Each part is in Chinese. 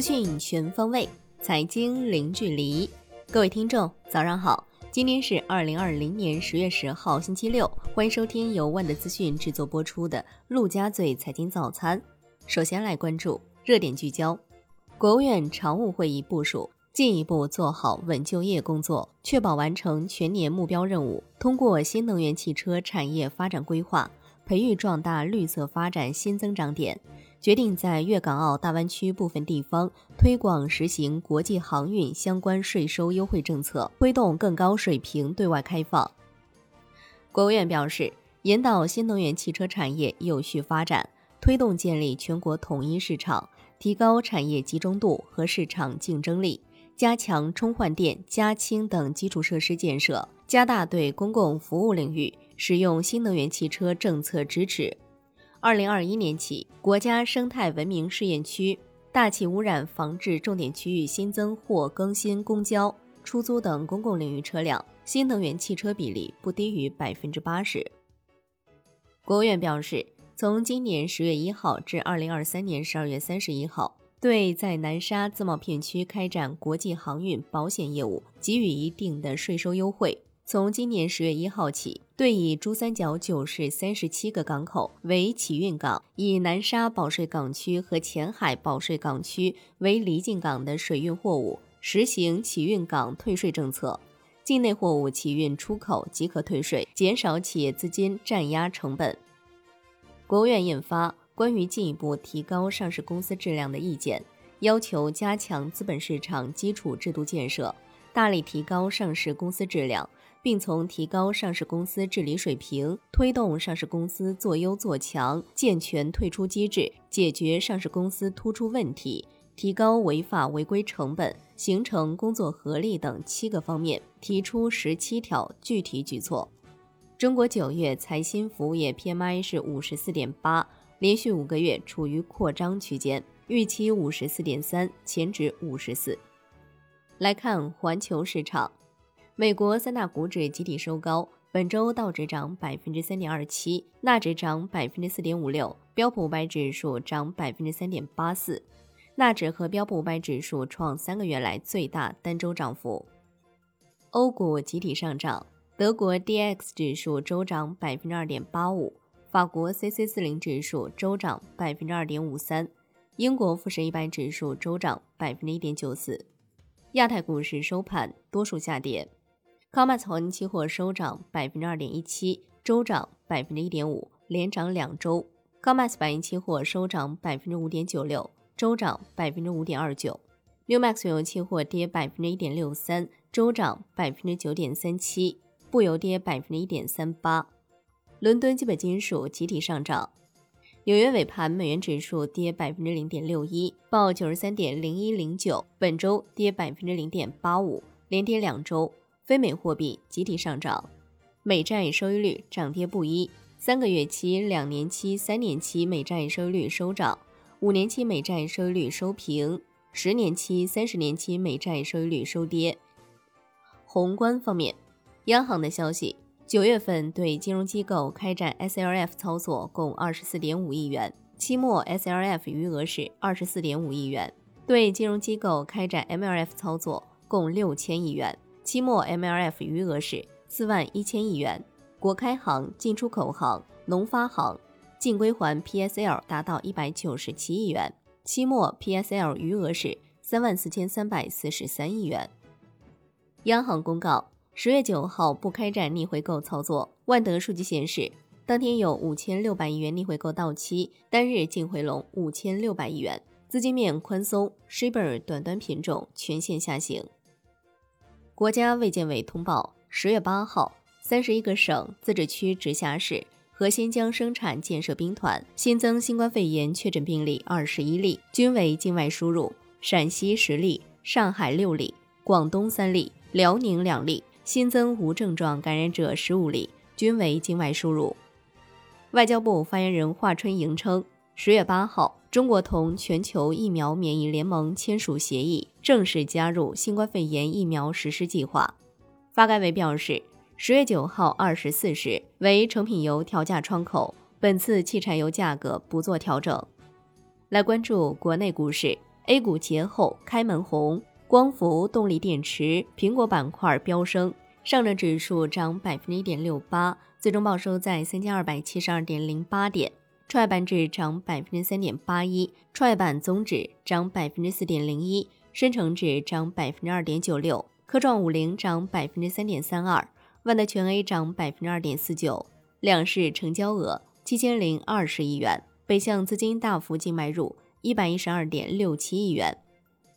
资讯全方位，财经零距离。各位听众，早上好！今天是二零二零年十月十号，星期六。欢迎收听由万德资讯制作播出的《陆家嘴财经早餐》。首先来关注热点聚焦：国务院常务会议部署，进一步做好稳就业工作，确保完成全年目标任务。通过新能源汽车产业发展规划，培育壮大绿色发展新增长点。决定在粤港澳大湾区部分地方推广实行国际航运相关税收优惠政策，推动更高水平对外开放。国务院表示，引导新能源汽车产业有序发展，推动建立全国统一市场，提高产业集中度和市场竞争力，加强充换电、加氢等基础设施建设，加大对公共服务领域使用新能源汽车政策支持。二零二一年起，国家生态文明试验区大气污染防治重点区域新增或更新公交、出租等公共领域车辆新能源汽车比例不低于百分之八十。国务院表示，从今年十月一号至二零二三年十二月三十一号，对在南沙自贸片区开展国际航运保险业务给予一定的税收优惠。从今年十月一号起，对以珠三角九市三十七个港口为起运港，以南沙保税港区和前海保税港区为离境港的水运货物，实行起运港退税政策。境内货物起运出口即可退税，减少企业资金占压成本。国务院印发《关于进一步提高上市公司质量的意见》，要求加强资本市场基础制度建设，大力提高上市公司质量。并从提高上市公司治理水平、推动上市公司做优做强、健全退出机制、解决上市公司突出问题、提高违法违规成本、形成工作合力等七个方面，提出十七条具体举措。中国九月财新服务业 PMI 是五十四点八，连续五个月处于扩张区间，预期五十四点三，前值五十四。来看环球市场。美国三大股指集体收高，本周道指涨百分之三点二七，纳指涨百分之四点五六，标普五百指数涨百分之三点八四，纳指和标普五百指数创三个月来最大单周涨幅。欧股集体上涨，德国 D X 指数周涨百分之二点八五，法国 C C 四零指数周涨百分之二点五三，英国富时一百指数周涨百分之一点九四。亚太股市收盘多数下跌。COMEX 黄金期货收涨百分之二点一七，周涨百分之一点五，连涨两周。COMEX 白银期货收涨百分之五点九六，周涨百分之五点二九。纽 max 原油期货跌百分之一点六三，周涨百分之九点三七，布油跌百分之一点三八。伦敦基本金属集体上涨，纽约尾盘美元指数跌百分之零点六一，报九十三点零一零九，本周跌百分之零点八五，连跌两周。非美货币集体上涨，美债收益率涨跌不一，三个月期、两年期、三年期美债收益率收涨，五年期美债收益率收平，十年期、三十年期美债收益率收跌。宏观方面，央行的消息，九月份对金融机构开展 SLF 操作共二十四点五亿元，期末 SLF 余额是二十四点五亿元；对金融机构开展 MLF 操作共六千亿元。期末 MLF 余额是四万一千亿元，国开行、进出口行、农发行净归还 PSL 达到一百九十七亿元，期末 PSL 余额是三万四千三百四十三亿元。央行公告，十月九号不开展逆回购操作。万德数据显示，当天有五千六百亿元逆回购到期，单日净回笼五千六百亿元，资金面宽松，Shibor 短端品种全线下行。国家卫健委通报：十月八号，三十一个省、自治区、直辖市和新疆生产建设兵团新增新冠肺炎确诊病例二十一例，均为境外输入；陕西十例，上海六例，广东三例，辽宁两例；新增无症状感染者十五例，均为境外输入。外交部发言人华春莹称。十月八号，中国同全球疫苗免疫联盟签署协议，正式加入新冠肺炎疫苗实施计划。发改委表示，十月九号二十四时为成品油调价窗口，本次汽柴油价格不做调整。来关注国内股市，A 股节后开门红，光伏、动力电池、苹果板块飙升，上证指数涨百分之一点六八，最终报收在三千二百七十二点零八点。创业板指涨百分之三点八一，创业板综指涨百分之四点零一，深成指涨百分之二点九六，科创五零涨百分之三点三二，万德全 A 涨百分之二点四九。两市成交额七千零二十亿元，北向资金大幅净买入一百一十二点六七亿元。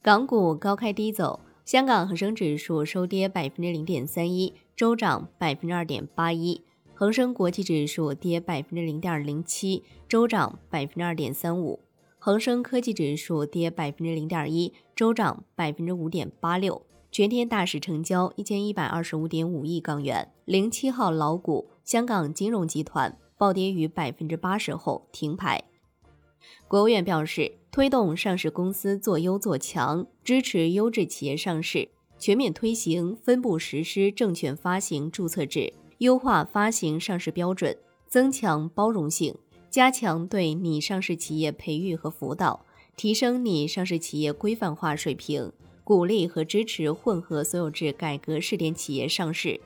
港股高开低走，香港恒生指数收跌百分之零点三一，周涨百分之二点八一。恒生国际指数跌百分之零点零七，周涨百分之二点三五；恒生科技指数跌百分之零点一，周涨百分之五点八六。全天大市成交一千一百二十五点五亿港元。零七号老股香港金融集团暴跌逾百分之八十后停牌。国务院表示，推动上市公司做优做强，支持优质企业上市，全面推行分步实施证券发行注册制。优化发行上市标准，增强包容性，加强对拟上市企业培育和辅导，提升拟上市企业规范化水平，鼓励和支持混合所有制改革试点企业上市。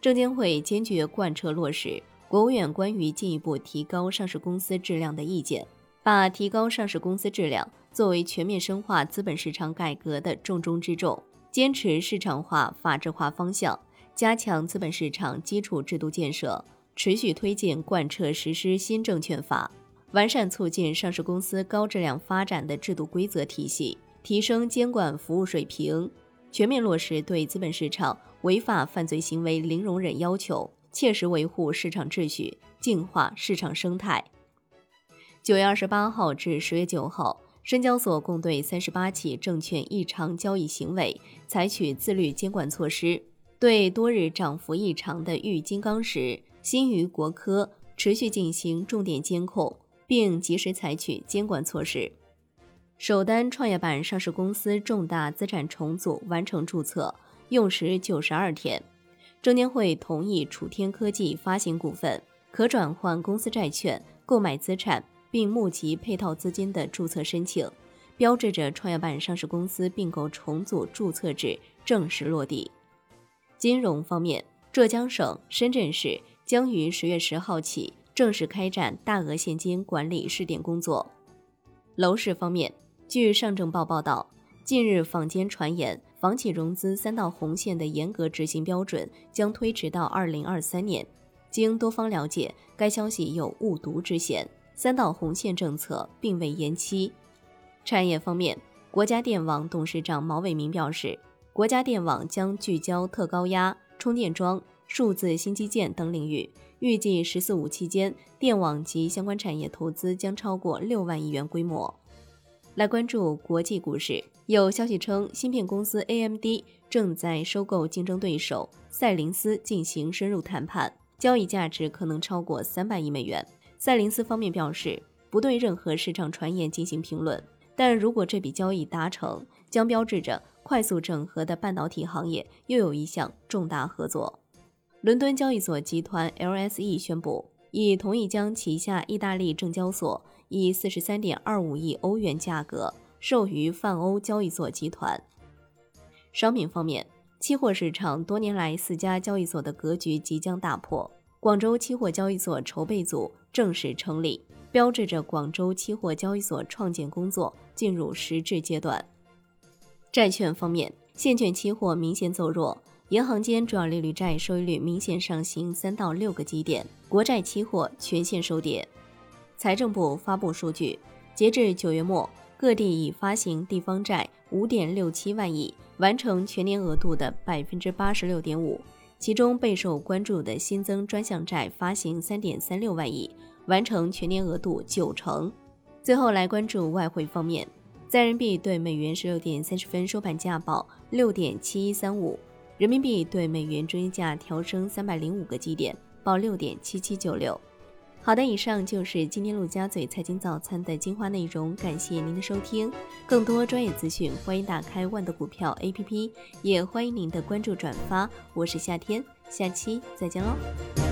证监会坚决贯彻落实国务院关于进一步提高上市公司质量的意见，把提高上市公司质量作为全面深化资本市场改革的重中之重，坚持市场化、法治化方向。加强资本市场基础制度建设，持续推进贯彻实施新证券法，完善促进上市公司高质量发展的制度规则体系，提升监管服务水平，全面落实对资本市场违法犯罪行为零容忍要求，切实维护市场秩序，净化市场生态。九月二十八号至十月九号，深交所共对三十八起证券异常交易行为采取自律监管措施。对多日涨幅异常的豫金刚石、新余国科持续进行重点监控，并及时采取监管措施。首单创业板上市公司重大资产重组完成注册，用时九十二天。证监会同意楚天科技发行股份、可转换公司债券购买资产并募集配套资金的注册申请，标志着创业板上市公司并购重组注册制正式落地。金融方面，浙江省、深圳市将于十月十号起正式开展大额现金管理试点工作。楼市方面，据上证报报道，近日坊间传言，房企融资三道红线的严格执行标准将推迟到二零二三年。经多方了解，该消息有误读之嫌，三道红线政策并未延期。产业方面，国家电网董事长毛伟民表示。国家电网将聚焦特高压、充电桩、数字新基建等领域，预计“十四五”期间，电网及相关产业投资将超过六万亿元规模。来关注国际股市，有消息称，芯片公司 AMD 正在收购竞争对手赛灵思进行深入谈判，交易价值可能超过三百亿美元。赛灵思方面表示，不对任何市场传言进行评论，但如果这笔交易达成，将标志着。快速整合的半导体行业又有一项重大合作。伦敦交易所集团 LSE 宣布，已同意将旗下意大利证交所以四十三点二五亿欧元价格授予泛欧交易所集团。商品方面，期货市场多年来四家交易所的格局即将打破，广州期货交易所筹备组正式成立，标志着广州期货交易所创建工作进入实质阶段。债券方面，现券期货明显走弱，银行间主要利率债收益率明显上行三到六个基点，国债期货全线收跌。财政部发布数据，截至九月末，各地已发行地方债五点六七万亿，完成全年额度的百分之八十六点五，其中备受关注的新增专项债发行三点三六万亿，完成全年额度九成。最后来关注外汇方面。在人民币对美元十六点三十分收盘价报六点七一三五，人民币对美元中间价调升三百零五个基点，报六点七七九六。好的，以上就是今天陆家嘴财经早餐的精华内容，感谢您的收听。更多专业资讯，欢迎打开万德股票 APP，也欢迎您的关注转发。我是夏天，下期再见喽。